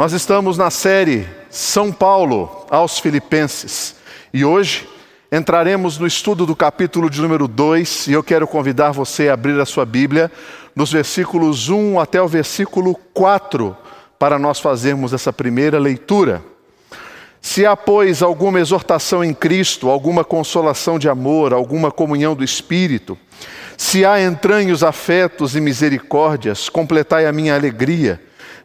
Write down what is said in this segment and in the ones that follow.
Nós estamos na série São Paulo aos Filipenses e hoje entraremos no estudo do capítulo de número 2 e eu quero convidar você a abrir a sua Bíblia nos versículos 1 até o versículo 4 para nós fazermos essa primeira leitura. Se há, pois, alguma exortação em Cristo, alguma consolação de amor, alguma comunhão do Espírito, se há entranhos afetos e misericórdias, completai a minha alegria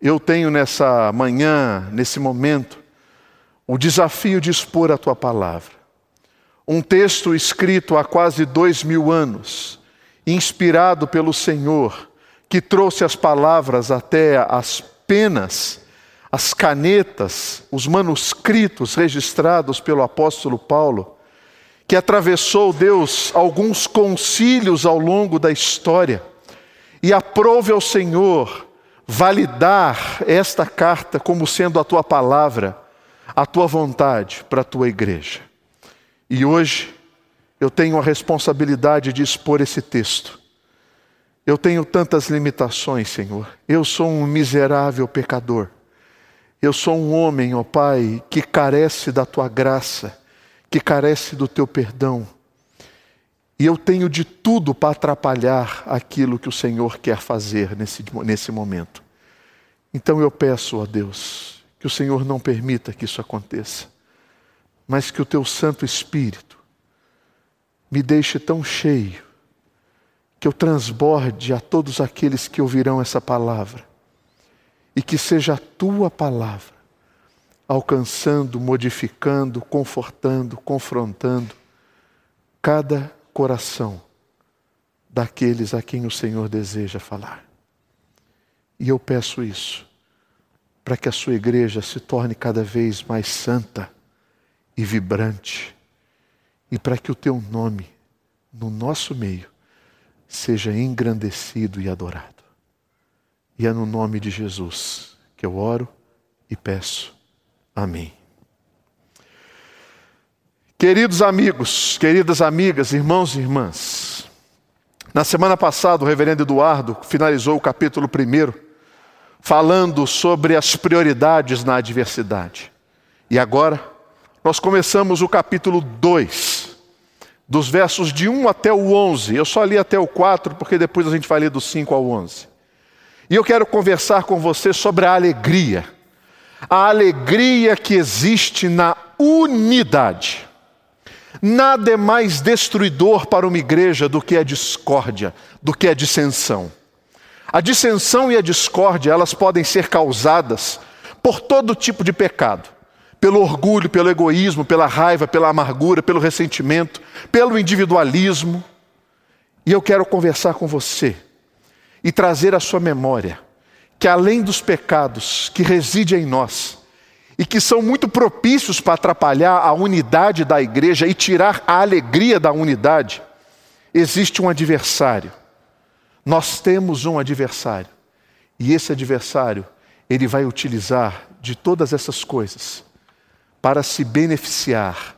eu tenho nessa manhã, nesse momento, o desafio de expor a tua palavra. Um texto escrito há quase dois mil anos, inspirado pelo Senhor, que trouxe as palavras até as penas, as canetas, os manuscritos registrados pelo apóstolo Paulo, que atravessou Deus alguns concílios ao longo da história e aprove ao Senhor validar esta carta como sendo a tua palavra, a tua vontade para a tua igreja. E hoje eu tenho a responsabilidade de expor esse texto. Eu tenho tantas limitações, Senhor. Eu sou um miserável pecador. Eu sou um homem, ó Pai, que carece da tua graça, que carece do teu perdão. E eu tenho de tudo para atrapalhar aquilo que o Senhor quer fazer nesse, nesse momento. Então eu peço a Deus que o Senhor não permita que isso aconteça, mas que o teu Santo Espírito me deixe tão cheio que eu transborde a todos aqueles que ouvirão essa palavra e que seja a tua palavra alcançando, modificando, confortando, confrontando cada coração daqueles a quem o Senhor deseja falar. E eu peço isso para que a sua igreja se torne cada vez mais santa e vibrante, e para que o teu nome no nosso meio seja engrandecido e adorado. E é no nome de Jesus que eu oro e peço. Amém. Queridos amigos, queridas amigas, irmãos e irmãs, na semana passada o reverendo Eduardo finalizou o capítulo 1, falando sobre as prioridades na adversidade. E agora, nós começamos o capítulo 2, dos versos de 1 até o 11. Eu só li até o 4, porque depois a gente vai ler do 5 ao 11. E eu quero conversar com você sobre a alegria. A alegria que existe na unidade. Nada é mais destruidor para uma igreja do que a discórdia, do que a dissensão. A dissensão e a discórdia, elas podem ser causadas por todo tipo de pecado. Pelo orgulho, pelo egoísmo, pela raiva, pela amargura, pelo ressentimento, pelo individualismo. E eu quero conversar com você e trazer à sua memória que além dos pecados que residem em nós, e que são muito propícios para atrapalhar a unidade da igreja e tirar a alegria da unidade, existe um adversário. Nós temos um adversário. E esse adversário, ele vai utilizar de todas essas coisas para se beneficiar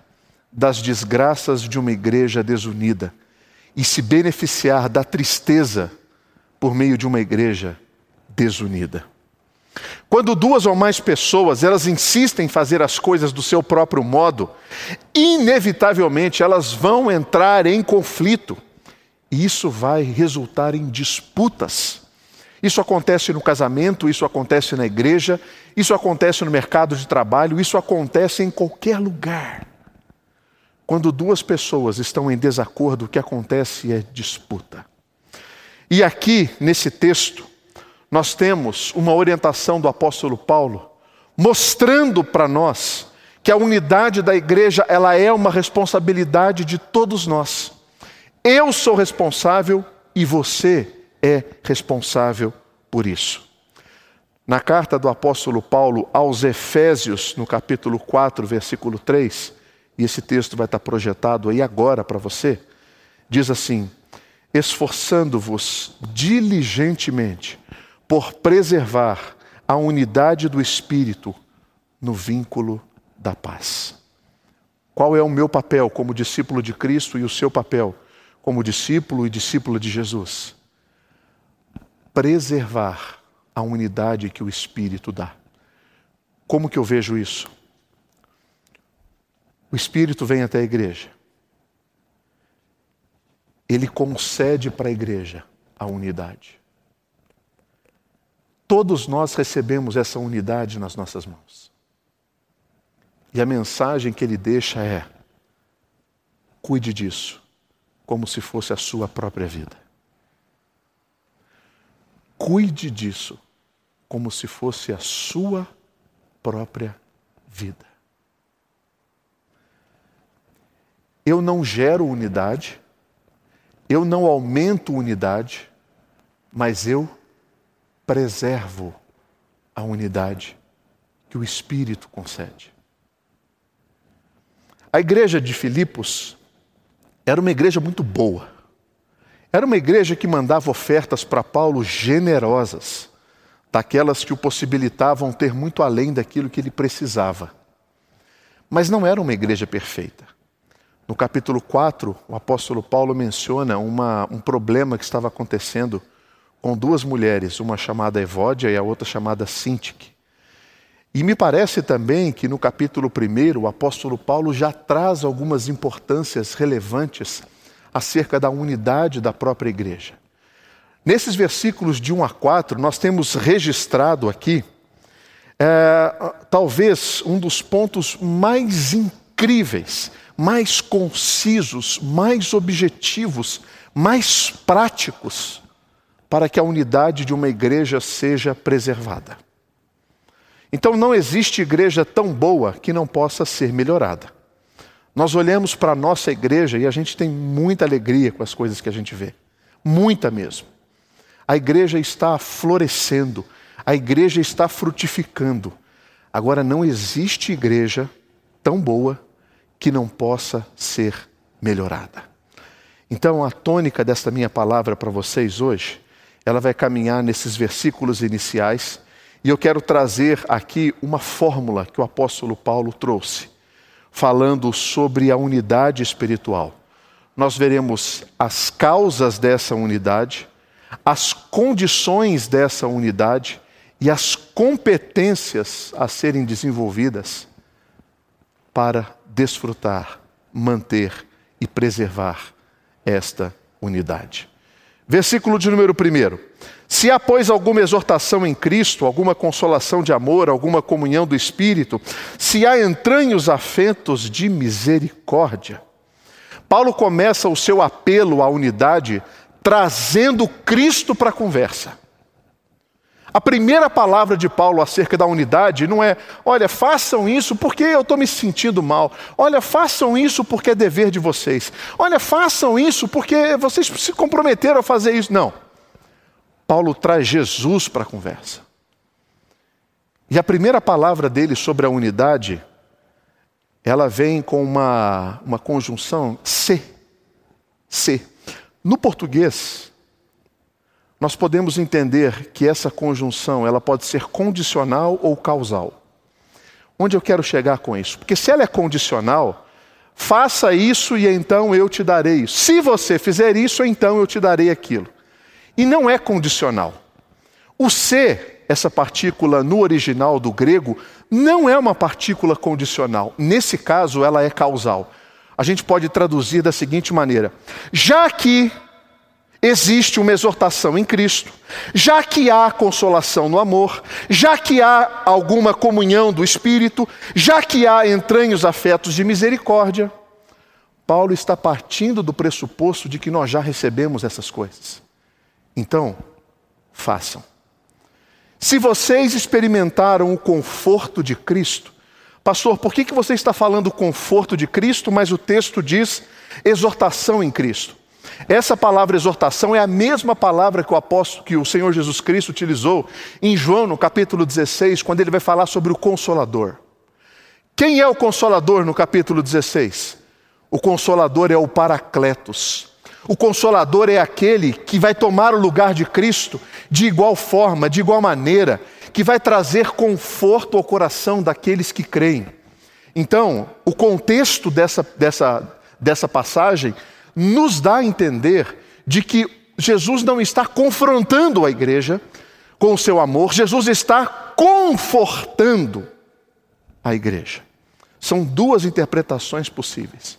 das desgraças de uma igreja desunida e se beneficiar da tristeza por meio de uma igreja desunida. Quando duas ou mais pessoas elas insistem em fazer as coisas do seu próprio modo, inevitavelmente elas vão entrar em conflito. E isso vai resultar em disputas. Isso acontece no casamento, isso acontece na igreja, isso acontece no mercado de trabalho, isso acontece em qualquer lugar. Quando duas pessoas estão em desacordo, o que acontece é disputa. E aqui, nesse texto, nós temos uma orientação do apóstolo Paulo mostrando para nós que a unidade da igreja ela é uma responsabilidade de todos nós. Eu sou responsável e você é responsável por isso. Na carta do apóstolo Paulo aos Efésios, no capítulo 4, versículo 3, e esse texto vai estar projetado aí agora para você, diz assim: esforçando-vos diligentemente por preservar a unidade do Espírito no vínculo da paz. Qual é o meu papel como discípulo de Cristo e o seu papel como discípulo e discípula de Jesus? Preservar a unidade que o Espírito dá. Como que eu vejo isso? O Espírito vem até a igreja. Ele concede para a igreja a unidade. Todos nós recebemos essa unidade nas nossas mãos. E a mensagem que ele deixa é: cuide disso, como se fosse a sua própria vida. Cuide disso, como se fosse a sua própria vida. Eu não gero unidade, eu não aumento unidade, mas eu preservo a unidade que o Espírito concede. A igreja de Filipos era uma igreja muito boa. Era uma igreja que mandava ofertas para Paulo generosas, daquelas que o possibilitavam ter muito além daquilo que ele precisava. Mas não era uma igreja perfeita. No capítulo 4, o apóstolo Paulo menciona uma, um problema que estava acontecendo com duas mulheres, uma chamada Evódia e a outra chamada Sintique. E me parece também que no capítulo 1 o apóstolo Paulo já traz algumas importâncias relevantes acerca da unidade da própria igreja. Nesses versículos de 1 a 4, nós temos registrado aqui, é, talvez um dos pontos mais incríveis, mais concisos, mais objetivos, mais práticos para que a unidade de uma igreja seja preservada. Então não existe igreja tão boa que não possa ser melhorada. Nós olhamos para a nossa igreja e a gente tem muita alegria com as coisas que a gente vê. Muita mesmo. A igreja está florescendo, a igreja está frutificando. Agora, não existe igreja tão boa que não possa ser melhorada. Então, a tônica desta minha palavra para vocês hoje ela vai caminhar nesses versículos iniciais e eu quero trazer aqui uma fórmula que o apóstolo Paulo trouxe, falando sobre a unidade espiritual. Nós veremos as causas dessa unidade, as condições dessa unidade e as competências a serem desenvolvidas para desfrutar, manter e preservar esta unidade. Versículo de número 1. Se há, pois, alguma exortação em Cristo, alguma consolação de amor, alguma comunhão do Espírito, se há entranhos afetos de misericórdia. Paulo começa o seu apelo à unidade trazendo Cristo para a conversa. A primeira palavra de Paulo acerca da unidade não é, olha, façam isso porque eu estou me sentindo mal. Olha, façam isso porque é dever de vocês. Olha, façam isso porque vocês se comprometeram a fazer isso. Não. Paulo traz Jesus para a conversa. E a primeira palavra dele sobre a unidade, ela vem com uma, uma conjunção se. Se. No português, nós podemos entender que essa conjunção ela pode ser condicional ou causal. Onde eu quero chegar com isso? Porque se ela é condicional, faça isso e então eu te darei isso. Se você fizer isso, então eu te darei aquilo. E não é condicional. O ser, essa partícula no original do grego, não é uma partícula condicional. Nesse caso, ela é causal. A gente pode traduzir da seguinte maneira: já que existe uma exortação em Cristo, já que há consolação no amor, já que há alguma comunhão do Espírito, já que há entranhos afetos de misericórdia, Paulo está partindo do pressuposto de que nós já recebemos essas coisas. Então, façam. Se vocês experimentaram o conforto de Cristo, pastor, por que, que você está falando conforto de Cristo, mas o texto diz exortação em Cristo? Essa palavra exortação é a mesma palavra que o apóstolo, que o Senhor Jesus Cristo utilizou em João, no capítulo 16, quando ele vai falar sobre o consolador. Quem é o consolador no capítulo 16? O consolador é o Paracletos. O consolador é aquele que vai tomar o lugar de Cristo de igual forma, de igual maneira, que vai trazer conforto ao coração daqueles que creem. Então, o contexto dessa, dessa, dessa passagem nos dá a entender de que Jesus não está confrontando a igreja com o seu amor, Jesus está confortando a igreja. São duas interpretações possíveis.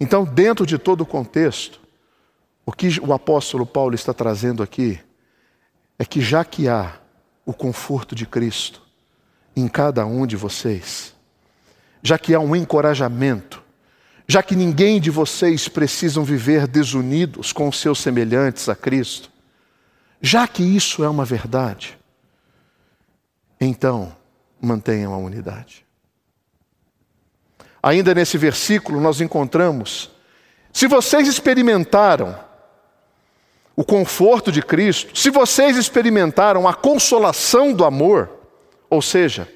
Então, dentro de todo o contexto, o que o apóstolo Paulo está trazendo aqui é que já que há o conforto de Cristo em cada um de vocês, já que há um encorajamento, já que ninguém de vocês precisam viver desunidos com seus semelhantes a Cristo, já que isso é uma verdade, então mantenham a unidade. Ainda nesse versículo nós encontramos: se vocês experimentaram o conforto de Cristo, se vocês experimentaram a consolação do amor, ou seja,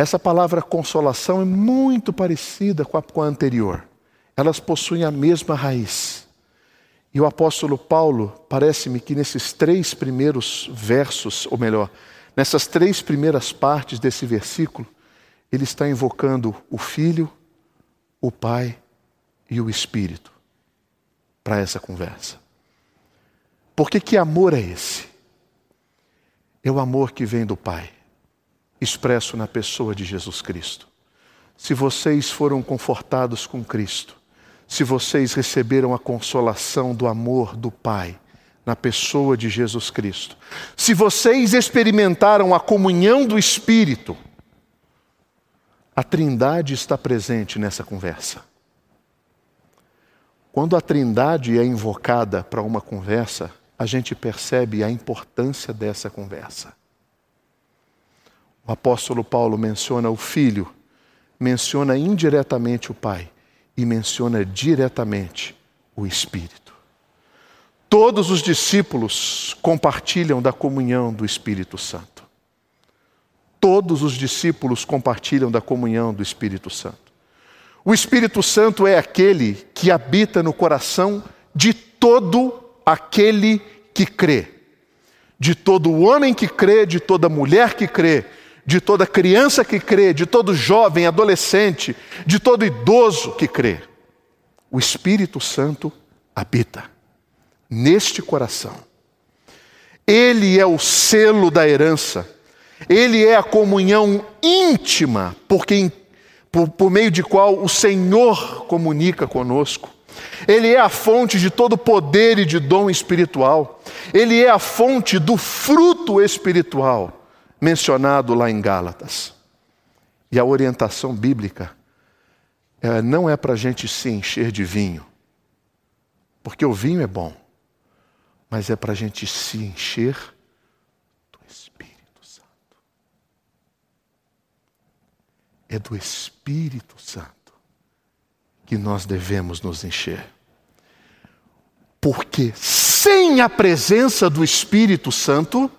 essa palavra consolação é muito parecida com a, com a anterior. Elas possuem a mesma raiz. E o apóstolo Paulo, parece-me que nesses três primeiros versos, ou melhor, nessas três primeiras partes desse versículo, ele está invocando o Filho, o Pai e o Espírito para essa conversa. Porque que amor é esse? É o amor que vem do Pai, expresso na pessoa de Jesus Cristo. Se vocês foram confortados com Cristo, se vocês receberam a consolação do amor do Pai na pessoa de Jesus Cristo, se vocês experimentaram a comunhão do Espírito, a Trindade está presente nessa conversa. Quando a Trindade é invocada para uma conversa, a gente percebe a importância dessa conversa. O apóstolo Paulo menciona o filho, menciona indiretamente o pai e menciona diretamente o espírito. Todos os discípulos compartilham da comunhão do Espírito Santo. Todos os discípulos compartilham da comunhão do Espírito Santo. O Espírito Santo é aquele que habita no coração de todo aquele que crê. De todo homem que crê, de toda mulher que crê, de toda criança que crê, de todo jovem, adolescente, de todo idoso que crê. O Espírito Santo habita neste coração. Ele é o selo da herança. Ele é a comunhão íntima por, quem, por, por meio de qual o Senhor comunica conosco. Ele é a fonte de todo poder e de dom espiritual. Ele é a fonte do fruto espiritual mencionado lá em Gálatas. E a orientação bíblica é, não é para a gente se encher de vinho, porque o vinho é bom, mas é para a gente se encher do Espírito Santo. É do Espírito Santo que nós devemos nos encher. Porque sem a presença do Espírito Santo,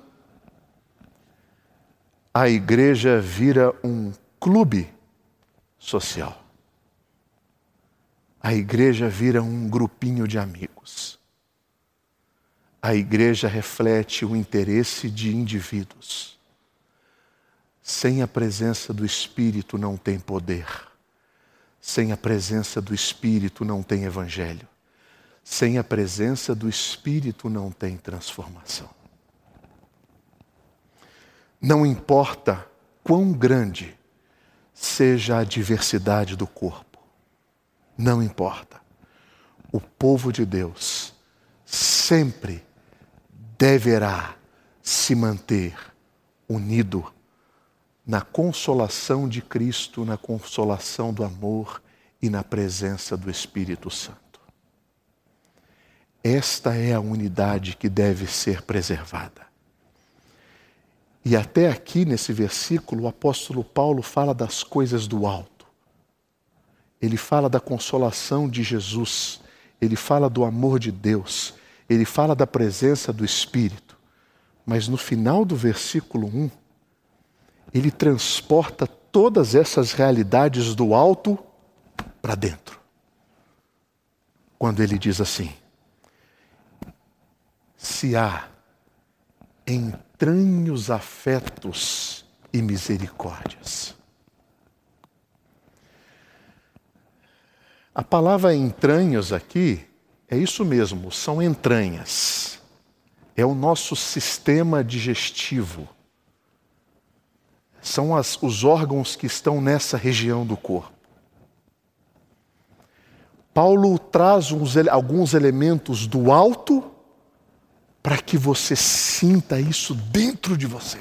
a igreja vira um clube social. A igreja vira um grupinho de amigos. A igreja reflete o interesse de indivíduos. Sem a presença do Espírito não tem poder. Sem a presença do Espírito não tem evangelho. Sem a presença do Espírito não tem transformação. Não importa quão grande seja a diversidade do corpo, não importa. O povo de Deus sempre deverá se manter unido na consolação de Cristo, na consolação do amor e na presença do Espírito Santo. Esta é a unidade que deve ser preservada. E até aqui nesse versículo, o apóstolo Paulo fala das coisas do alto. Ele fala da consolação de Jesus. ele fala do amor de Deus, ele fala da presença do Espírito, mas no final do versículo 1, ele transporta todas essas realidades do alto para dentro. Quando ele diz assim: se há entranhos afetos e misericórdias. A palavra entranhos aqui é isso mesmo, são entranhas. É o nosso sistema digestivo. São as, os órgãos que estão nessa região do corpo. Paulo traz uns, alguns elementos do alto para que você sinta isso dentro de você.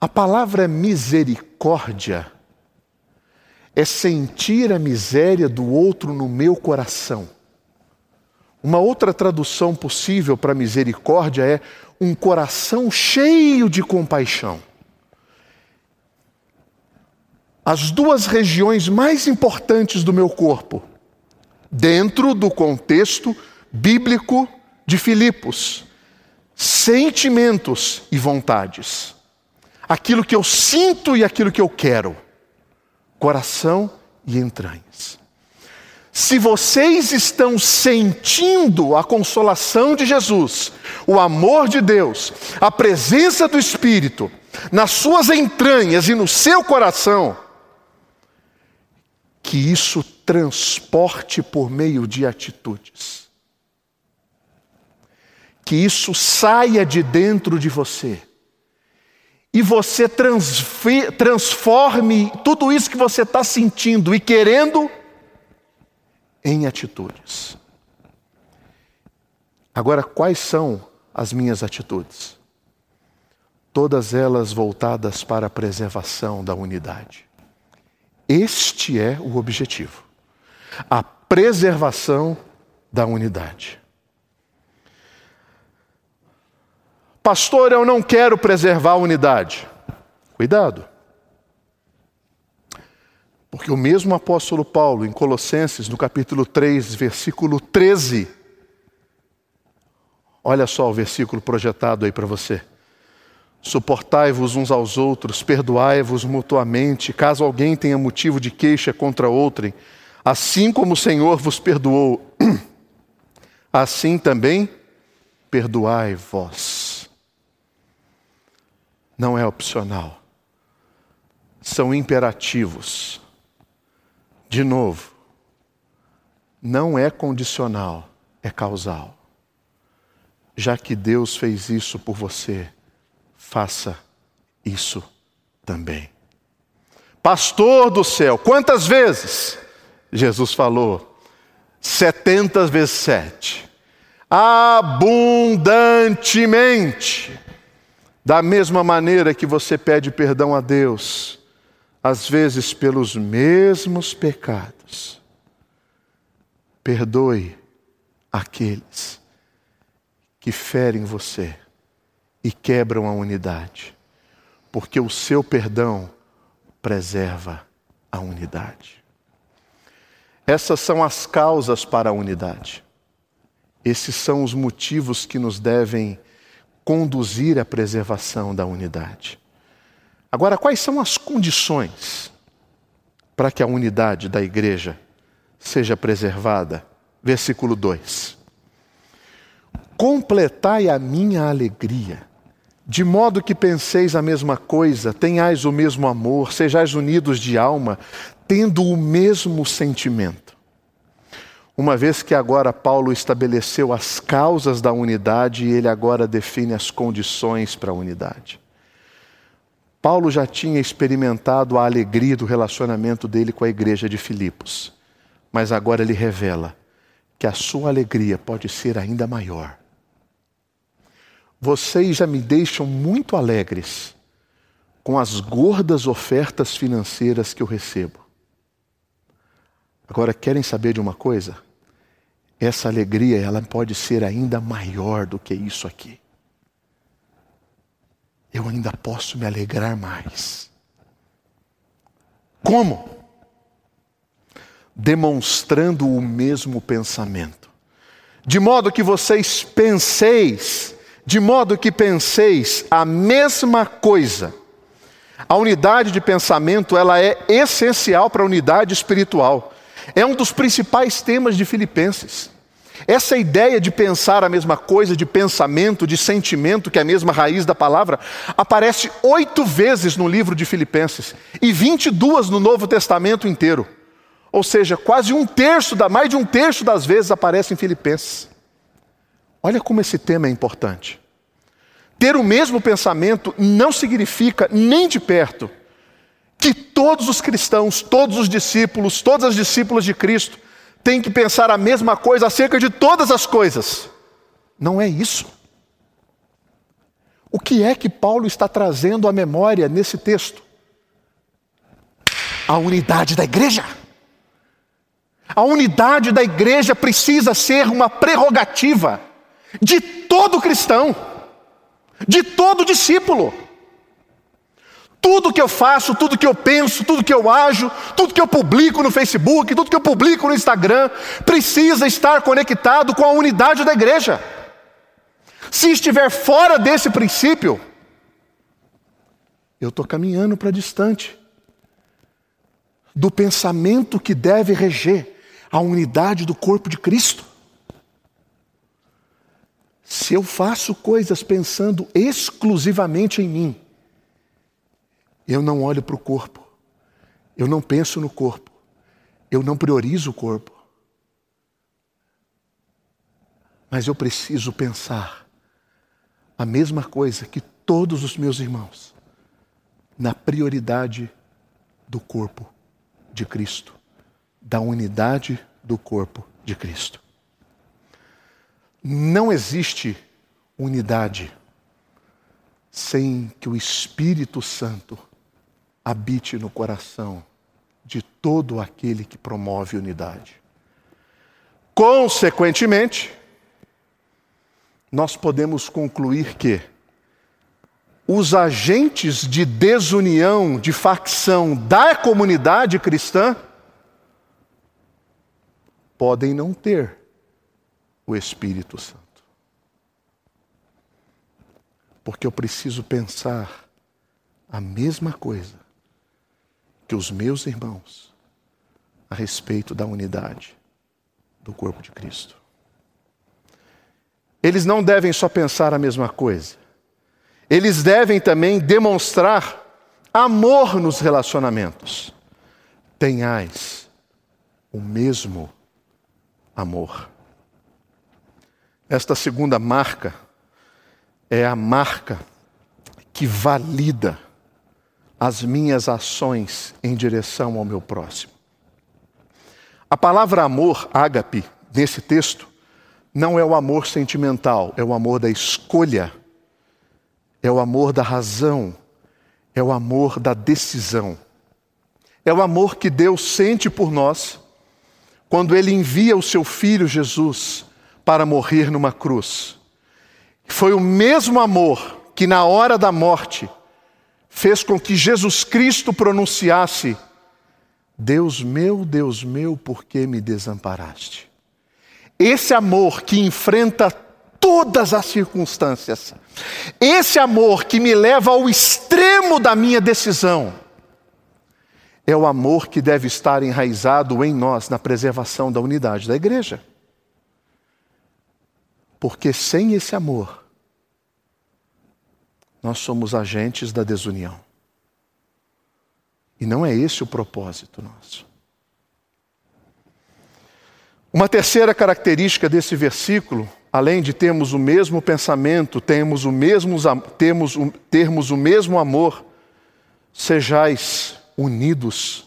A palavra misericórdia é sentir a miséria do outro no meu coração. Uma outra tradução possível para misericórdia é um coração cheio de compaixão. As duas regiões mais importantes do meu corpo, dentro do contexto bíblico de Filipos, sentimentos e vontades. Aquilo que eu sinto e aquilo que eu quero. Coração e entranhas. Se vocês estão sentindo a consolação de Jesus, o amor de Deus, a presença do Espírito nas suas entranhas e no seu coração, que isso transporte por meio de atitudes. Que isso saia de dentro de você. E você transforme tudo isso que você está sentindo e querendo em atitudes. Agora, quais são as minhas atitudes? Todas elas voltadas para a preservação da unidade. Este é o objetivo. A preservação da unidade. Pastor, eu não quero preservar a unidade. Cuidado. Porque o mesmo apóstolo Paulo, em Colossenses, no capítulo 3, versículo 13, olha só o versículo projetado aí para você. Suportai-vos uns aos outros, perdoai-vos mutuamente, caso alguém tenha motivo de queixa contra outrem, assim como o Senhor vos perdoou, assim também perdoai vós. Não é opcional, são imperativos. De novo, não é condicional, é causal. Já que Deus fez isso por você, faça isso também. Pastor do céu, quantas vezes? Jesus falou, 70 vezes sete. Abundantemente. Da mesma maneira que você pede perdão a Deus, às vezes pelos mesmos pecados. Perdoe aqueles que ferem você e quebram a unidade, porque o seu perdão preserva a unidade. Essas são as causas para a unidade. Esses são os motivos que nos devem conduzir à preservação da unidade. Agora, quais são as condições para que a unidade da igreja seja preservada? Versículo 2: Completai a minha alegria, de modo que penseis a mesma coisa, tenhais o mesmo amor, sejais unidos de alma, tendo o mesmo sentimento. Uma vez que agora Paulo estabeleceu as causas da unidade, ele agora define as condições para a unidade. Paulo já tinha experimentado a alegria do relacionamento dele com a igreja de Filipos, mas agora ele revela que a sua alegria pode ser ainda maior. Vocês já me deixam muito alegres com as gordas ofertas financeiras que eu recebo. Agora, querem saber de uma coisa? Essa alegria, ela pode ser ainda maior do que isso aqui eu ainda posso me alegrar mais. Como? demonstrando o mesmo pensamento. De modo que vocês penseis, de modo que penseis a mesma coisa. A unidade de pensamento, ela é essencial para a unidade espiritual. É um dos principais temas de Filipenses. Essa ideia de pensar a mesma coisa, de pensamento, de sentimento, que é a mesma raiz da palavra, aparece oito vezes no livro de Filipenses e vinte e duas no Novo Testamento inteiro. Ou seja, quase um terço, da, mais de um terço das vezes aparece em Filipenses. Olha como esse tema é importante. Ter o mesmo pensamento não significa nem de perto que todos os cristãos, todos os discípulos, todas as discípulas de Cristo têm que pensar a mesma coisa acerca de todas as coisas. Não é isso. O que é que Paulo está trazendo à memória nesse texto? A unidade da igreja. A unidade da igreja precisa ser uma prerrogativa de todo cristão, de todo discípulo. Tudo que eu faço, tudo que eu penso, tudo que eu ajo, tudo que eu publico no Facebook, tudo que eu publico no Instagram, precisa estar conectado com a unidade da igreja. Se estiver fora desse princípio, eu estou caminhando para distante do pensamento que deve reger a unidade do corpo de Cristo. Se eu faço coisas pensando exclusivamente em mim, eu não olho para o corpo, eu não penso no corpo, eu não priorizo o corpo. Mas eu preciso pensar a mesma coisa que todos os meus irmãos, na prioridade do corpo de Cristo, da unidade do corpo de Cristo. Não existe unidade sem que o Espírito Santo habite no coração de todo aquele que promove unidade. Consequentemente, nós podemos concluir que os agentes de desunião, de facção da comunidade cristã podem não ter o Espírito Santo. Porque eu preciso pensar a mesma coisa que os meus irmãos a respeito da unidade do corpo de Cristo. Eles não devem só pensar a mesma coisa, eles devem também demonstrar amor nos relacionamentos. Tenhais o mesmo amor. Esta segunda marca é a marca que valida as minhas ações em direção ao meu próximo. A palavra amor, ágape, nesse texto, não é o amor sentimental, é o amor da escolha, é o amor da razão, é o amor da decisão. É o amor que Deus sente por nós quando Ele envia o seu Filho Jesus para morrer numa cruz. Foi o mesmo amor que, na hora da morte, fez com que Jesus Cristo pronunciasse: Deus meu, Deus meu, por que me desamparaste? Esse amor que enfrenta todas as circunstâncias, esse amor que me leva ao extremo da minha decisão, é o amor que deve estar enraizado em nós na preservação da unidade da igreja. Porque sem esse amor, nós somos agentes da desunião. E não é esse o propósito nosso. Uma terceira característica desse versículo, além de termos o mesmo pensamento, temos o mesmo, temos, termos o mesmo amor, sejais unidos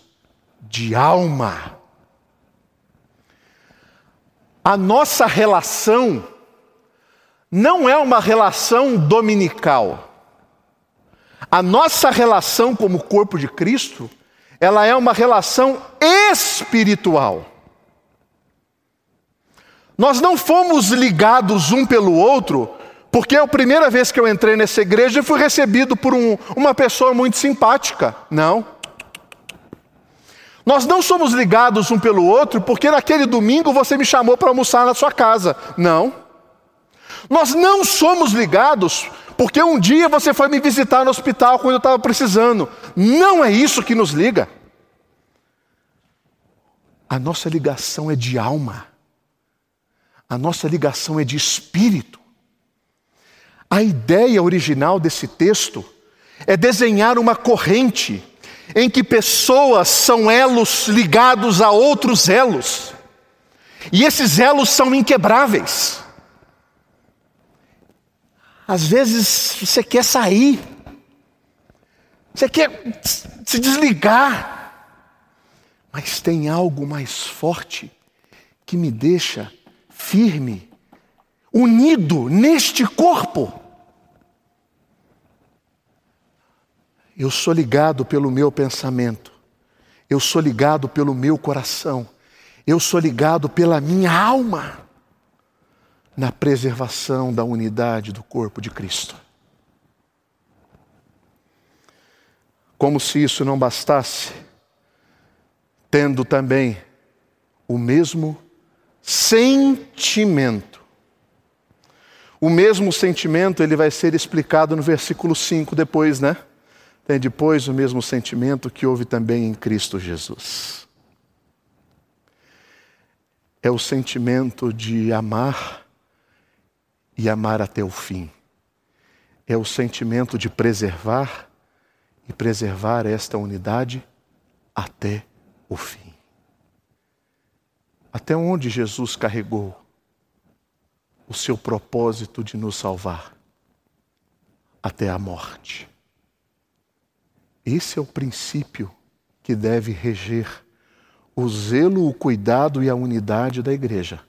de alma. A nossa relação não é uma relação dominical. A nossa relação como corpo de Cristo, ela é uma relação espiritual. Nós não fomos ligados um pelo outro, porque a primeira vez que eu entrei nessa igreja fui recebido por um, uma pessoa muito simpática. Não. Nós não somos ligados um pelo outro porque naquele domingo você me chamou para almoçar na sua casa. Não. Nós não somos ligados porque um dia você foi me visitar no hospital quando eu estava precisando. Não é isso que nos liga. A nossa ligação é de alma. A nossa ligação é de espírito. A ideia original desse texto é desenhar uma corrente em que pessoas são elos ligados a outros elos. E esses elos são inquebráveis. Às vezes você quer sair, você quer se desligar, mas tem algo mais forte que me deixa firme, unido neste corpo. Eu sou ligado pelo meu pensamento, eu sou ligado pelo meu coração, eu sou ligado pela minha alma na preservação da unidade do corpo de Cristo. Como se isso não bastasse, tendo também o mesmo sentimento. O mesmo sentimento ele vai ser explicado no versículo 5 depois, né? Tem depois o mesmo sentimento que houve também em Cristo Jesus. É o sentimento de amar e amar até o fim. É o sentimento de preservar e preservar esta unidade até o fim. Até onde Jesus carregou o seu propósito de nos salvar? Até a morte. Esse é o princípio que deve reger o zelo, o cuidado e a unidade da igreja.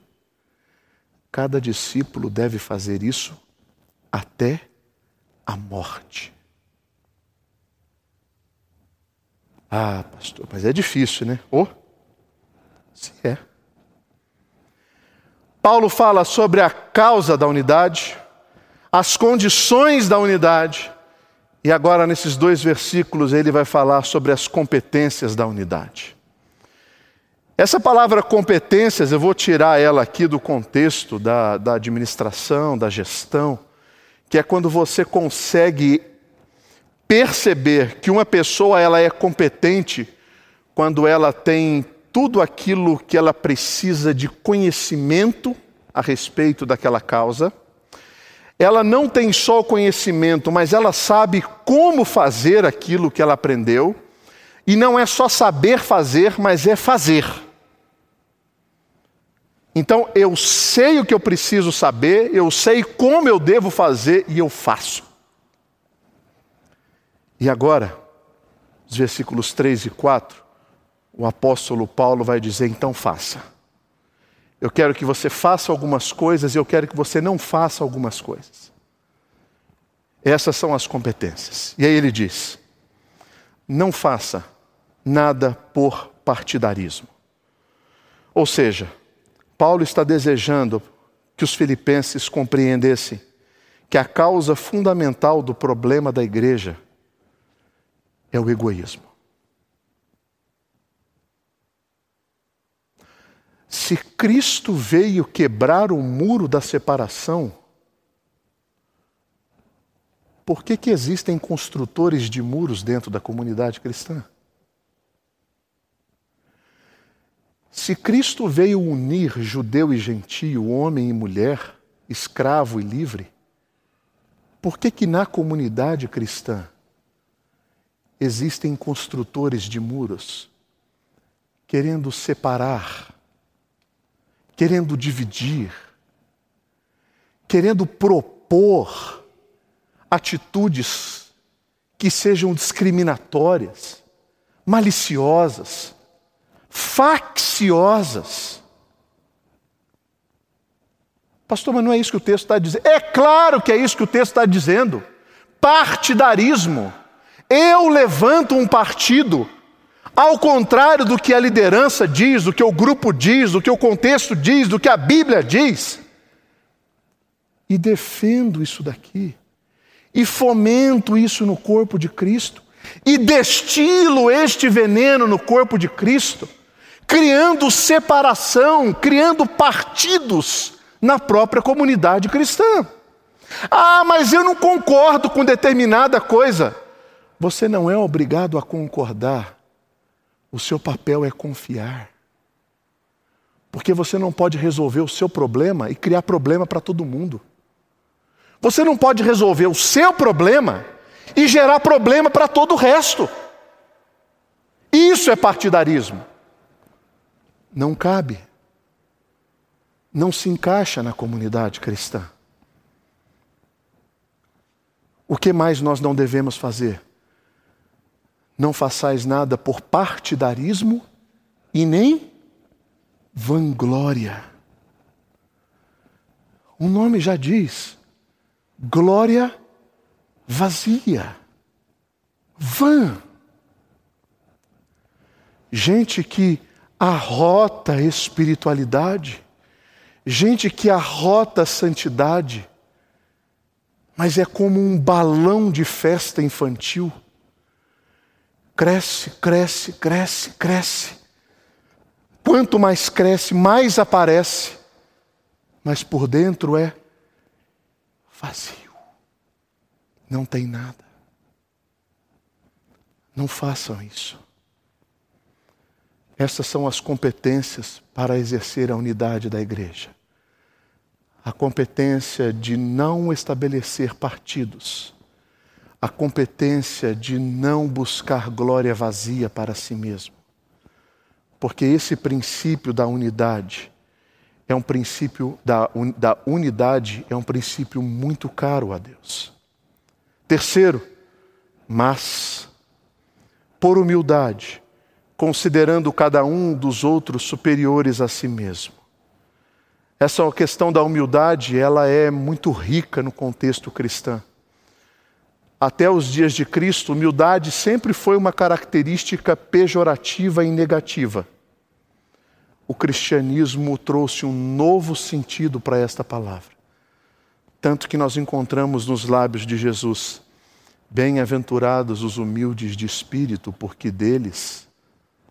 Cada discípulo deve fazer isso até a morte. Ah, pastor, mas é difícil, né? Oh, se é. Paulo fala sobre a causa da unidade, as condições da unidade, e agora nesses dois versículos ele vai falar sobre as competências da unidade. Essa palavra competências, eu vou tirar ela aqui do contexto da, da administração, da gestão, que é quando você consegue perceber que uma pessoa ela é competente quando ela tem tudo aquilo que ela precisa de conhecimento a respeito daquela causa. Ela não tem só o conhecimento, mas ela sabe como fazer aquilo que ela aprendeu. E não é só saber fazer, mas é fazer. Então eu sei o que eu preciso saber, eu sei como eu devo fazer e eu faço. E agora, os versículos 3 e 4, o apóstolo Paulo vai dizer: então faça. Eu quero que você faça algumas coisas e eu quero que você não faça algumas coisas. Essas são as competências. E aí ele diz: não faça nada por partidarismo. Ou seja, Paulo está desejando que os filipenses compreendessem que a causa fundamental do problema da igreja é o egoísmo. Se Cristo veio quebrar o muro da separação, por que, que existem construtores de muros dentro da comunidade cristã? Se Cristo veio unir judeu e gentio, homem e mulher, escravo e livre, por que que na comunidade cristã existem construtores de muros querendo separar, querendo dividir, querendo propor atitudes que sejam discriminatórias, maliciosas, facciosas. Pastor, mas não é isso que o texto está dizendo. É claro que é isso que o texto está dizendo. Partidarismo eu levanto um partido, ao contrário do que a liderança diz, do que o grupo diz, do que o contexto diz, do que a Bíblia diz, e defendo isso daqui, e fomento isso no corpo de Cristo, e destilo este veneno no corpo de Cristo, criando separação, criando partidos na própria comunidade cristã. Ah, mas eu não concordo com determinada coisa. Você não é obrigado a concordar. O seu papel é confiar. Porque você não pode resolver o seu problema e criar problema para todo mundo. Você não pode resolver o seu problema e gerar problema para todo o resto. Isso é partidarismo. Não cabe. Não se encaixa na comunidade cristã. O que mais nós não devemos fazer? Não façais nada por partidarismo e nem vanglória. O nome já diz: glória vazia, vã. Gente que arrota espiritualidade, gente que arrota santidade, mas é como um balão de festa infantil. Cresce, cresce, cresce, cresce. Quanto mais cresce, mais aparece, mas por dentro é vazio. Não tem nada. Não façam isso. Essas são as competências para exercer a unidade da igreja a competência de não estabelecer partidos, a competência de não buscar glória vazia para si mesmo. Porque esse princípio da unidade é um princípio da, da unidade, é um princípio muito caro a Deus. Terceiro, mas por humildade, considerando cada um dos outros superiores a si mesmo essa questão da humildade, ela é muito rica no contexto cristão. Até os dias de Cristo, humildade sempre foi uma característica pejorativa e negativa. O cristianismo trouxe um novo sentido para esta palavra. Tanto que nós encontramos nos lábios de Jesus: Bem-aventurados os humildes de espírito, porque deles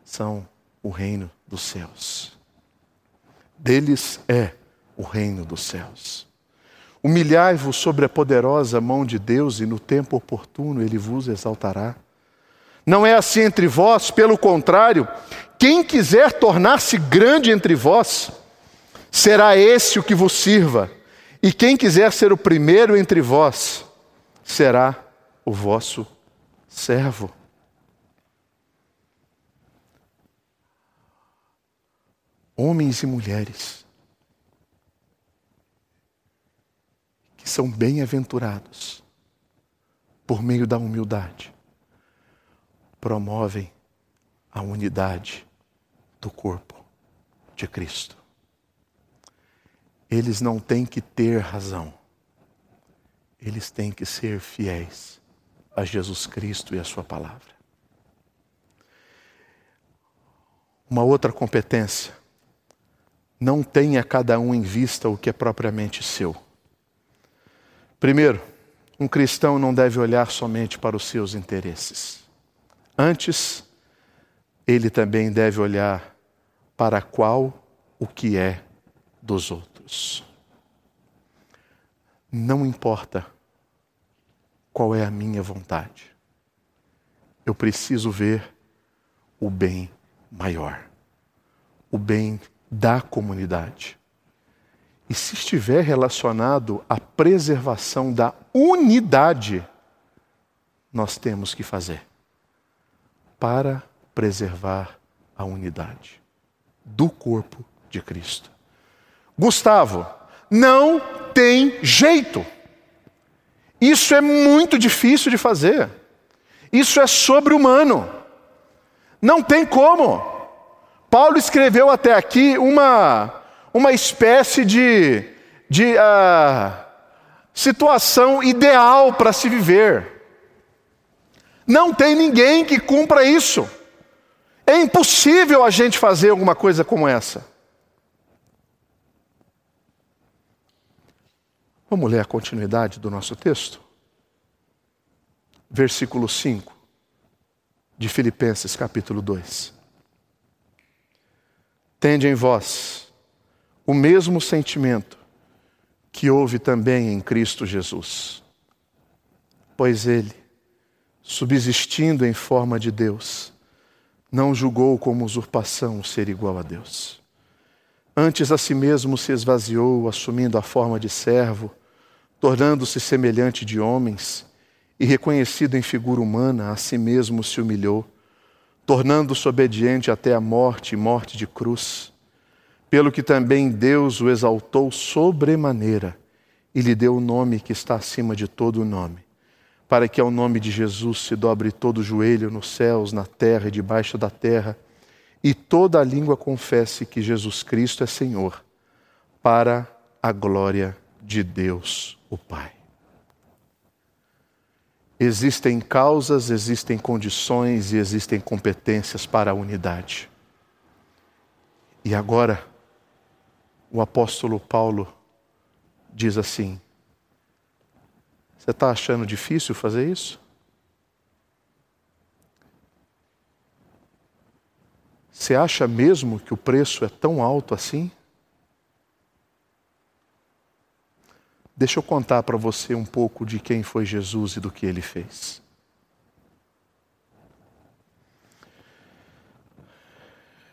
são o reino dos céus. Deles é o reino dos céus. Humilhai-vos sobre a poderosa mão de Deus, e no tempo oportuno ele vos exaltará. Não é assim entre vós, pelo contrário, quem quiser tornar-se grande entre vós, será esse o que vos sirva, e quem quiser ser o primeiro entre vós, será o vosso servo. Homens e mulheres, são bem-aventurados por meio da humildade, promovem a unidade do corpo de Cristo. Eles não têm que ter razão, eles têm que ser fiéis a Jesus Cristo e a Sua palavra. Uma outra competência, não tenha cada um em vista o que é propriamente seu Primeiro, um cristão não deve olhar somente para os seus interesses. Antes, ele também deve olhar para qual o que é dos outros. Não importa qual é a minha vontade, eu preciso ver o bem maior, o bem da comunidade. E se estiver relacionado à preservação da unidade, nós temos que fazer para preservar a unidade do corpo de Cristo. Gustavo, não tem jeito. Isso é muito difícil de fazer. Isso é sobre-humano. Não tem como. Paulo escreveu até aqui uma uma espécie de, de uh, situação ideal para se viver. Não tem ninguém que cumpra isso. É impossível a gente fazer alguma coisa como essa. Vamos ler a continuidade do nosso texto? Versículo 5. de Filipenses capítulo 2. Tende em vós o mesmo sentimento que houve também em Cristo Jesus. Pois ele, subsistindo em forma de Deus, não julgou como usurpação o ser igual a Deus. Antes a si mesmo se esvaziou, assumindo a forma de servo, tornando-se semelhante de homens e reconhecido em figura humana, a si mesmo se humilhou, tornando-se obediente até a morte e morte de cruz. Pelo que também Deus o exaltou sobremaneira e lhe deu o nome que está acima de todo o nome, para que ao nome de Jesus se dobre todo joelho nos céus, na terra e debaixo da terra, e toda a língua confesse que Jesus Cristo é Senhor, para a glória de Deus, o Pai. Existem causas, existem condições e existem competências para a unidade. E agora, o apóstolo Paulo diz assim: Você está achando difícil fazer isso? Você acha mesmo que o preço é tão alto assim? Deixa eu contar para você um pouco de quem foi Jesus e do que ele fez.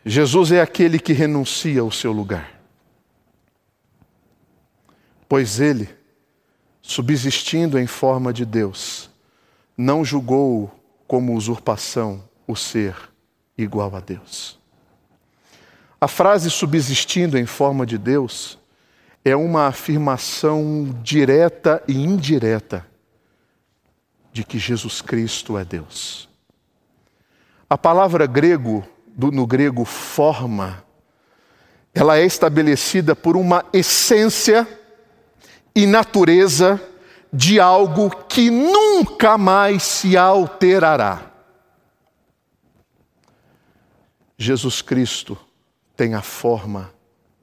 Jesus é aquele que renuncia ao seu lugar. Pois ele, subsistindo em forma de Deus, não julgou como usurpação o ser igual a Deus. A frase subsistindo em forma de Deus é uma afirmação direta e indireta de que Jesus Cristo é Deus. A palavra grego, no grego forma, ela é estabelecida por uma essência e natureza de algo que nunca mais se alterará. Jesus Cristo tem a forma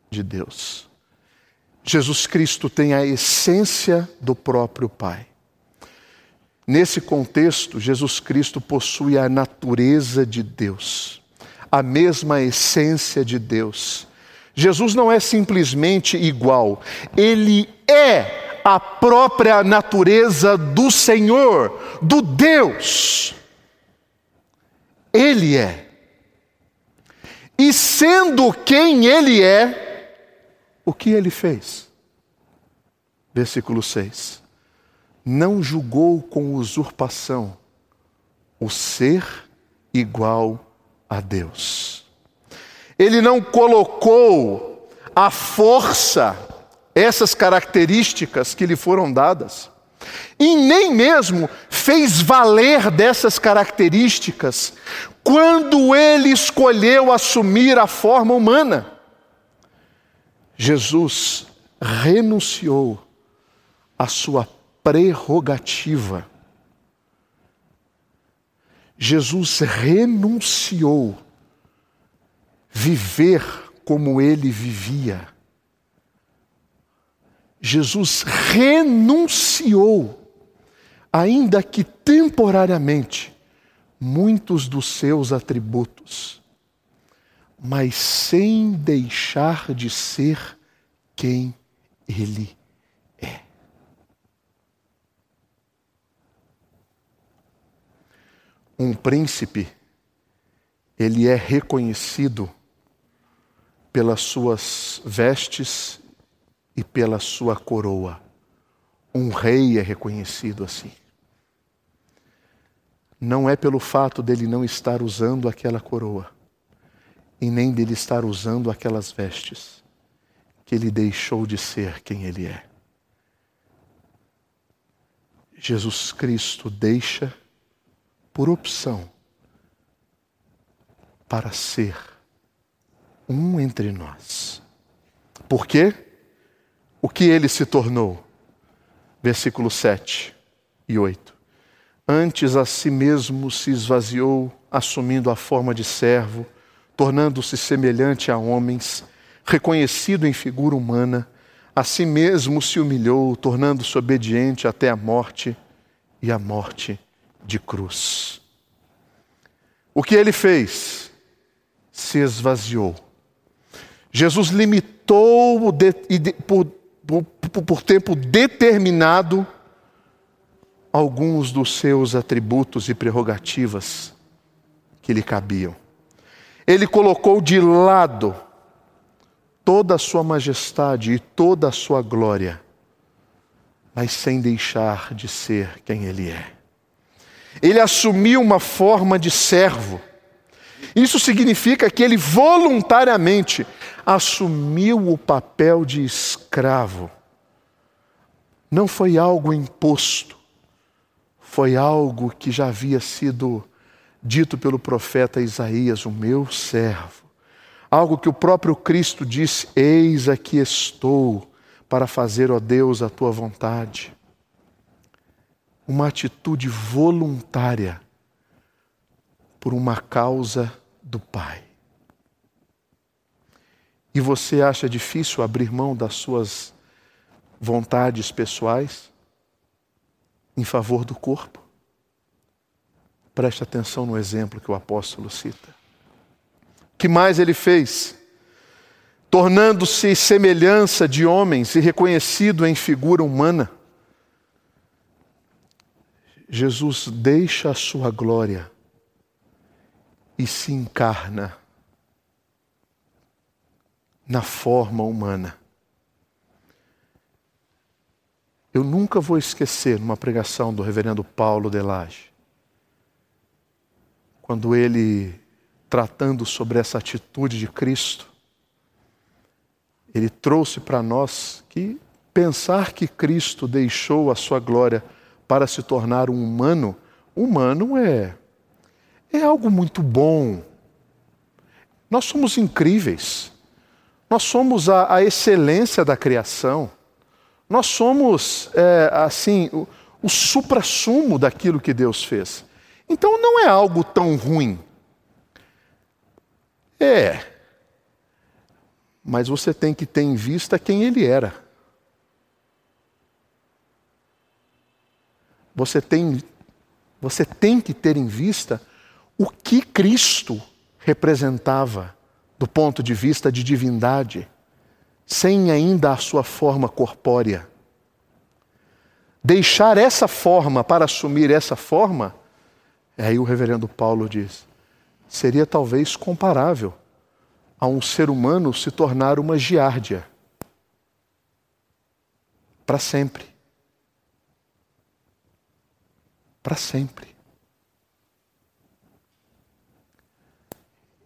de Deus. Jesus Cristo tem a essência do próprio Pai. Nesse contexto, Jesus Cristo possui a natureza de Deus, a mesma essência de Deus. Jesus não é simplesmente igual, ele é a própria natureza do Senhor, do Deus. Ele é. E sendo quem ele é, o que ele fez? Versículo 6. Não julgou com usurpação o ser igual a Deus. Ele não colocou a força, essas características que lhe foram dadas, e nem mesmo fez valer dessas características quando ele escolheu assumir a forma humana. Jesus renunciou à sua prerrogativa. Jesus renunciou viver como ele vivia. Jesus renunciou, ainda que temporariamente, muitos dos seus atributos mas sem deixar de ser quem ele é. Um príncipe, ele é reconhecido pelas suas vestes e pela sua coroa. Um rei é reconhecido assim. Não é pelo fato dele não estar usando aquela coroa, e nem dele estar usando aquelas vestes, que ele deixou de ser quem ele é. Jesus Cristo deixa por opção para ser um entre nós. Por quê? O que ele se tornou? Versículos 7 e 8. Antes a si mesmo se esvaziou, assumindo a forma de servo tornando-se semelhante a homens, reconhecido em figura humana, a si mesmo se humilhou, tornando-se obediente até a morte e a morte de cruz. O que ele fez? Se esvaziou. Jesus limitou por tempo determinado alguns dos seus atributos e prerrogativas que lhe cabiam. Ele colocou de lado toda a sua majestade e toda a sua glória, mas sem deixar de ser quem ele é. Ele assumiu uma forma de servo. Isso significa que ele voluntariamente assumiu o papel de escravo. Não foi algo imposto, foi algo que já havia sido dito pelo profeta Isaías, o meu servo. Algo que o próprio Cristo disse: Eis aqui estou para fazer, ó Deus, a tua vontade. Uma atitude voluntária por uma causa do Pai. E você acha difícil abrir mão das suas vontades pessoais em favor do corpo? Preste atenção no exemplo que o apóstolo cita. Que mais ele fez? Tornando-se semelhança de homens e reconhecido em figura humana, Jesus deixa a sua glória e se encarna na forma humana. Eu nunca vou esquecer numa pregação do reverendo Paulo Delage, quando ele, tratando sobre essa atitude de Cristo, ele trouxe para nós que pensar que Cristo deixou a sua glória para se tornar um humano, humano é é algo muito bom. Nós somos incríveis. Nós somos a, a excelência da criação. Nós somos, é, assim, o, o supra-sumo daquilo que Deus fez. Então não é algo tão ruim. É. Mas você tem que ter em vista quem ele era. Você tem, você tem que ter em vista o que Cristo representava do ponto de vista de divindade, sem ainda a sua forma corpórea. Deixar essa forma para assumir essa forma, aí o reverendo Paulo diz, seria talvez comparável a um ser humano se tornar uma giardia para sempre. Para sempre.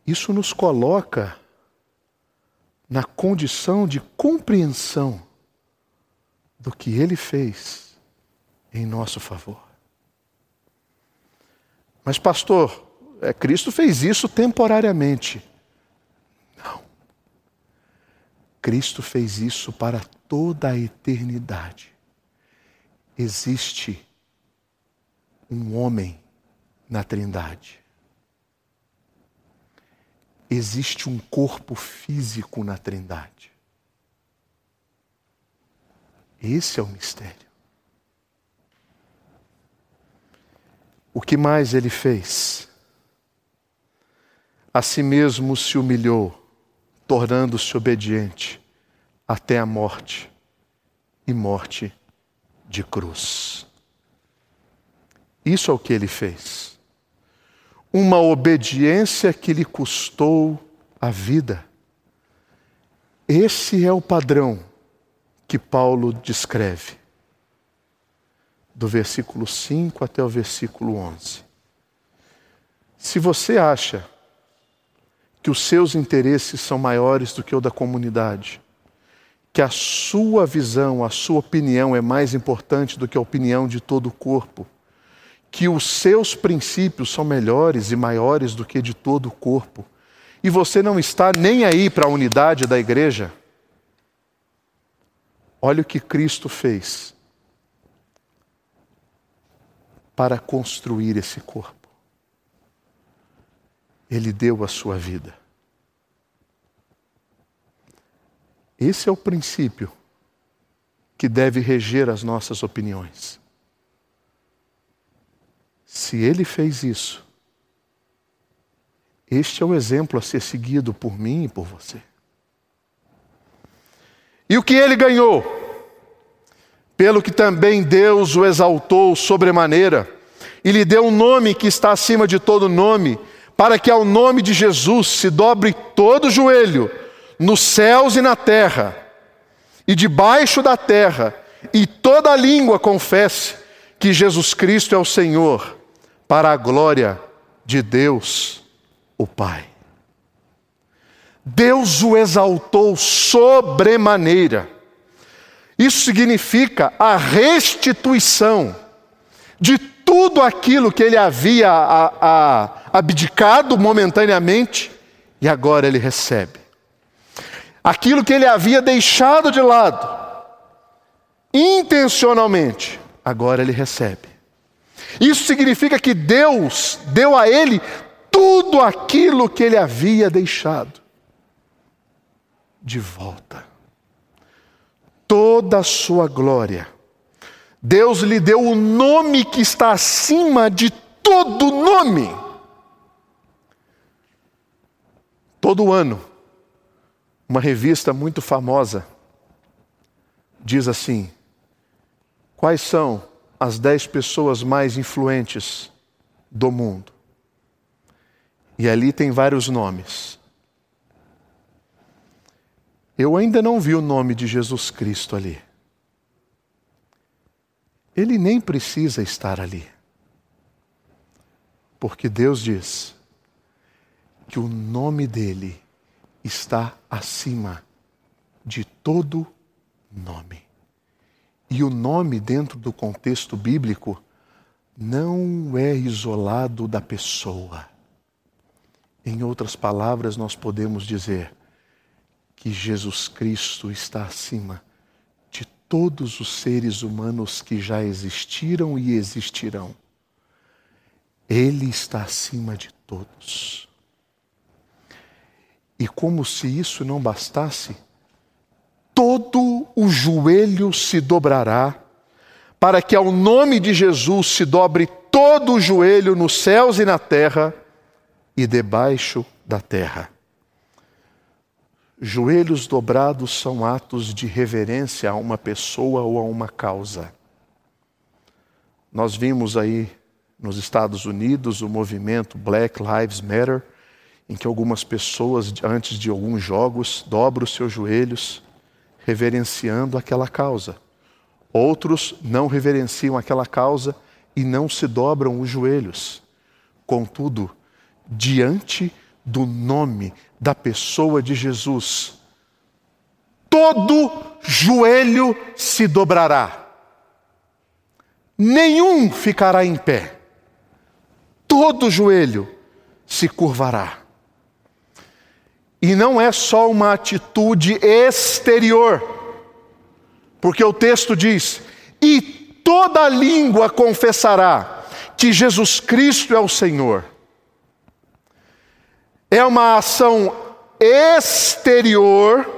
Isso nos coloca na condição de compreensão do que ele fez em nosso favor. Mas, pastor, é, Cristo fez isso temporariamente. Não. Cristo fez isso para toda a eternidade. Existe um homem na Trindade existe um corpo físico na Trindade. Esse é o mistério. O que mais ele fez? A si mesmo se humilhou, tornando-se obediente até a morte e morte de cruz. Isso é o que ele fez uma obediência que lhe custou a vida. Esse é o padrão que Paulo descreve, do versículo 5 até o versículo 11. Se você acha que os seus interesses são maiores do que o da comunidade, que a sua visão, a sua opinião é mais importante do que a opinião de todo o corpo, que os seus princípios são melhores e maiores do que de todo o corpo, e você não está nem aí para a unidade da igreja, olha o que Cristo fez para construir esse corpo. Ele deu a sua vida. Esse é o princípio que deve reger as nossas opiniões. Se ele fez isso, Este é o exemplo a ser seguido por mim e por você. E o que ele ganhou? Pelo que também Deus o exaltou sobremaneira e lhe deu um nome que está acima de todo nome, para que ao nome de Jesus se dobre todo joelho, nos céus e na terra, e debaixo da terra, e toda língua confesse que Jesus Cristo é o Senhor, para a glória de Deus, o Pai. Deus o exaltou sobremaneira. Isso significa a restituição de tudo aquilo que ele havia a, a, abdicado momentaneamente e agora ele recebe. Aquilo que ele havia deixado de lado, intencionalmente, agora ele recebe. Isso significa que Deus deu a ele tudo aquilo que ele havia deixado de volta. Toda a sua glória. Deus lhe deu o nome que está acima de todo nome. Todo ano, uma revista muito famosa diz assim: quais são as dez pessoas mais influentes do mundo? E ali tem vários nomes. Eu ainda não vi o nome de Jesus Cristo ali. Ele nem precisa estar ali. Porque Deus diz: que o nome dele está acima de todo nome. E o nome, dentro do contexto bíblico, não é isolado da pessoa. Em outras palavras, nós podemos dizer que Jesus Cristo está acima de todos os seres humanos que já existiram e existirão. Ele está acima de todos. E como se isso não bastasse, todo o joelho se dobrará, para que ao nome de Jesus se dobre todo o joelho nos céus e na terra e debaixo da terra. Joelhos dobrados são atos de reverência a uma pessoa ou a uma causa. Nós vimos aí nos Estados Unidos o movimento Black Lives Matter em que algumas pessoas, antes de alguns jogos, dobram os seus joelhos, reverenciando aquela causa. Outros não reverenciam aquela causa e não se dobram os joelhos. Contudo, diante do nome da pessoa de Jesus, todo joelho se dobrará, nenhum ficará em pé, todo joelho se curvará. E não é só uma atitude exterior, porque o texto diz: e toda língua confessará que Jesus Cristo é o Senhor. É uma ação exterior,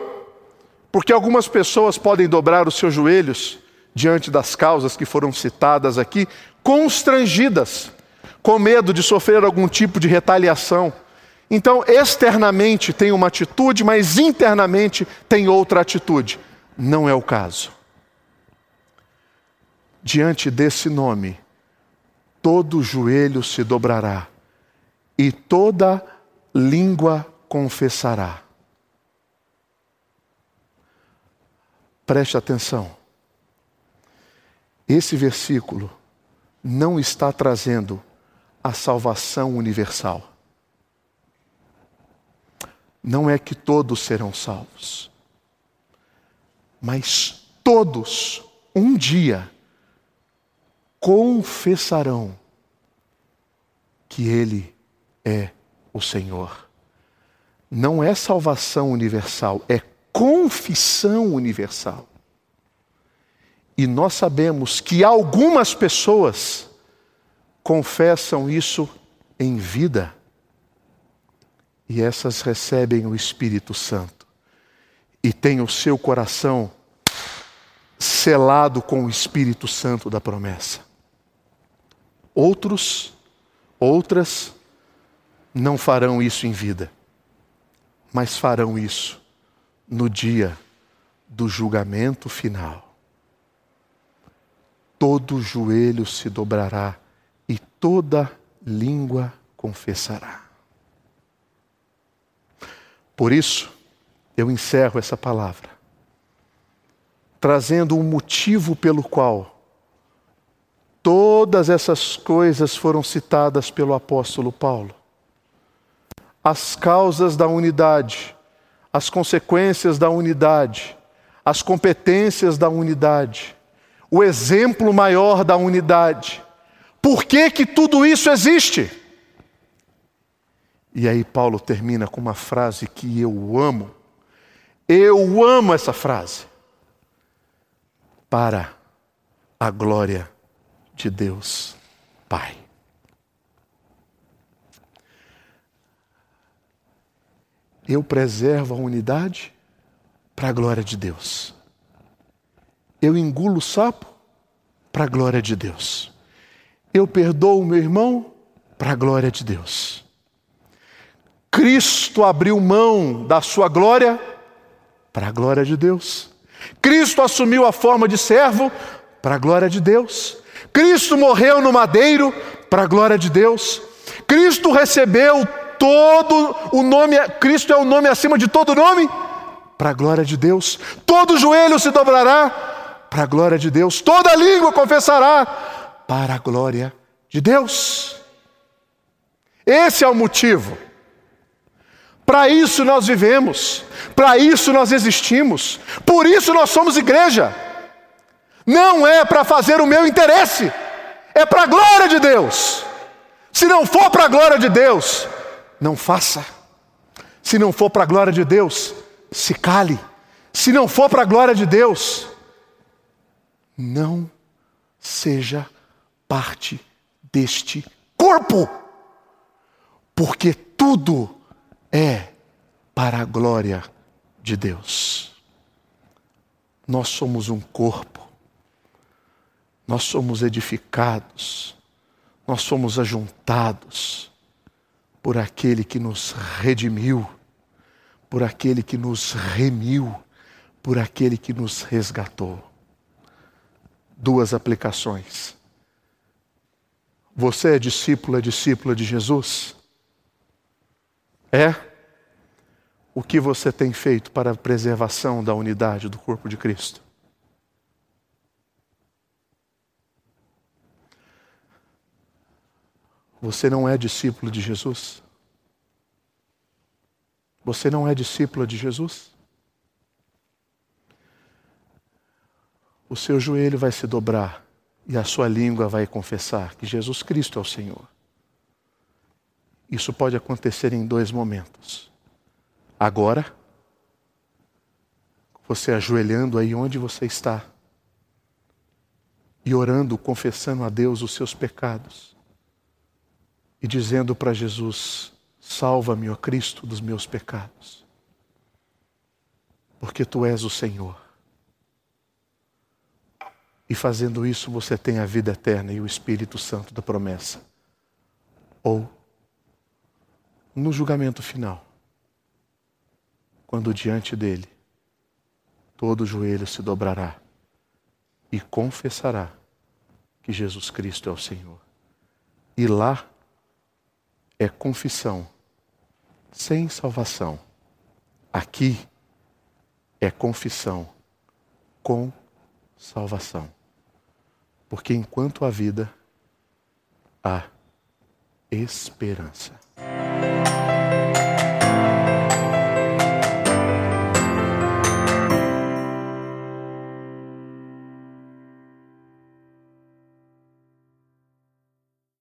porque algumas pessoas podem dobrar os seus joelhos diante das causas que foram citadas aqui, constrangidas, com medo de sofrer algum tipo de retaliação. Então, externamente tem uma atitude, mas internamente tem outra atitude. Não é o caso. Diante desse nome, todo joelho se dobrará e toda língua confessará. Preste atenção. Esse versículo não está trazendo a salvação universal não é que todos serão salvos, mas todos um dia confessarão que Ele é o Senhor. Não é salvação universal, é confissão universal. E nós sabemos que algumas pessoas confessam isso em vida e essas recebem o Espírito Santo e têm o seu coração selado com o Espírito Santo da promessa. Outros, outras, não farão isso em vida, mas farão isso no dia do julgamento final. Todo joelho se dobrará e toda língua confessará. Por isso, eu encerro essa palavra, trazendo um motivo pelo qual todas essas coisas foram citadas pelo apóstolo Paulo. As causas da unidade, as consequências da unidade, as competências da unidade, o exemplo maior da unidade. Por que, que tudo isso existe? E aí Paulo termina com uma frase que eu amo. Eu amo essa frase. Para a glória de Deus Pai. Eu preservo a unidade para a glória de Deus. Eu engulo o sapo para a glória de Deus. Eu perdoo o meu irmão para a glória de Deus. Cristo abriu mão da sua glória para a glória de Deus. Cristo assumiu a forma de servo para a glória de Deus. Cristo morreu no madeiro para a glória de Deus. Cristo recebeu todo o nome, Cristo é o nome acima de todo nome para a glória de Deus. Todo joelho se dobrará para a glória de Deus. Toda língua confessará para a glória de Deus. Esse é o motivo. Para isso nós vivemos, para isso nós existimos, por isso nós somos igreja. Não é para fazer o meu interesse, é para a glória de Deus. Se não for para a glória de Deus, não faça. Se não for para a glória de Deus, se cale. Se não for para a glória de Deus, não seja parte deste corpo, porque tudo é para a glória de Deus. Nós somos um corpo nós somos edificados, nós somos ajuntados por aquele que nos redimiu, por aquele que nos remiu, por aquele que nos resgatou. Duas aplicações. Você é discípula, é discípula de Jesus? É? O que você tem feito para a preservação da unidade do corpo de Cristo? Você não é discípulo de Jesus? Você não é discípula de Jesus? O seu joelho vai se dobrar e a sua língua vai confessar que Jesus Cristo é o Senhor. Isso pode acontecer em dois momentos. Agora, você ajoelhando aí onde você está e orando, confessando a Deus os seus pecados e dizendo para Jesus: Salva-me, ó Cristo, dos meus pecados, porque tu és o Senhor. E fazendo isso, você tem a vida eterna e o Espírito Santo da promessa. Ou, no julgamento final, quando diante dele todo joelho se dobrará e confessará que Jesus Cristo é o Senhor. E lá é confissão sem salvação. Aqui é confissão com salvação. Porque enquanto há vida, há esperança.